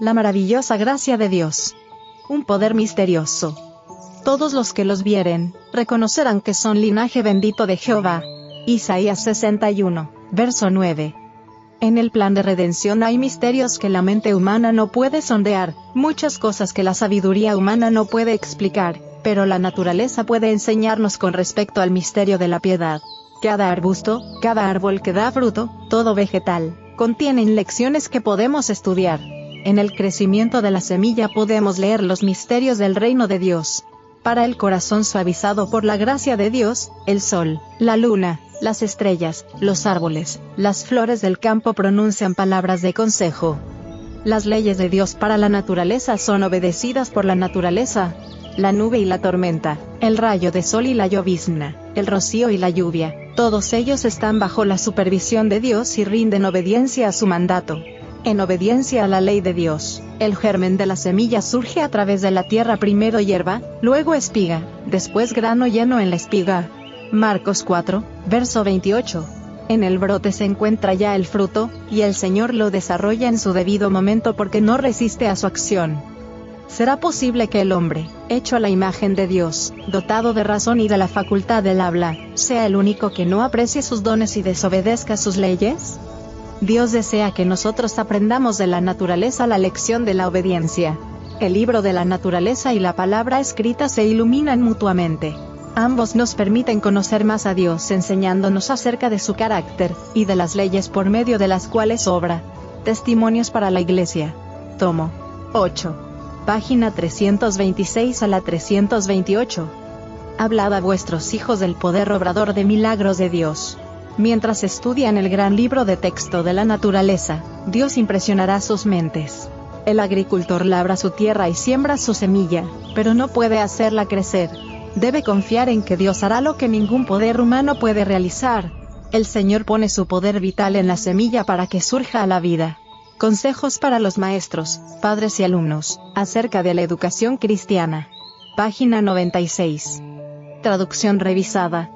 La maravillosa gracia de Dios. Un poder misterioso. Todos los que los vieren, reconocerán que son linaje bendito de Jehová. Isaías 61, verso 9. En el plan de redención hay misterios que la mente humana no puede sondear, muchas cosas que la sabiduría humana no puede explicar, pero la naturaleza puede enseñarnos con respecto al misterio de la piedad. Cada arbusto, cada árbol que da fruto, todo vegetal, contienen lecciones que podemos estudiar. En el crecimiento de la semilla podemos leer los misterios del reino de Dios. Para el corazón suavizado por la gracia de Dios, el sol, la luna, las estrellas, los árboles, las flores del campo pronuncian palabras de consejo. Las leyes de Dios para la naturaleza son obedecidas por la naturaleza. La nube y la tormenta, el rayo de sol y la llovizna, el rocío y la lluvia, todos ellos están bajo la supervisión de Dios y rinden obediencia a su mandato. En obediencia a la ley de Dios, el germen de la semilla surge a través de la tierra primero hierba, luego espiga, después grano lleno en la espiga. Marcos 4, verso 28. En el brote se encuentra ya el fruto, y el Señor lo desarrolla en su debido momento porque no resiste a su acción. ¿Será posible que el hombre, hecho a la imagen de Dios, dotado de razón y de la facultad del habla, sea el único que no aprecie sus dones y desobedezca sus leyes? Dios desea que nosotros aprendamos de la naturaleza la lección de la obediencia. El libro de la naturaleza y la palabra escrita se iluminan mutuamente. Ambos nos permiten conocer más a Dios enseñándonos acerca de su carácter, y de las leyes por medio de las cuales obra. Testimonios para la Iglesia. Tomo 8. Página 326 a la 328. Hablad a vuestros hijos del poder obrador de milagros de Dios. Mientras estudian el gran libro de texto de la naturaleza, Dios impresionará sus mentes. El agricultor labra su tierra y siembra su semilla, pero no puede hacerla crecer, debe confiar en que Dios hará lo que ningún poder humano puede realizar. El Señor pone su poder vital en la semilla para que surja a la vida. Consejos para los maestros, padres y alumnos, acerca de la educación cristiana. Página 96. Traducción revisada.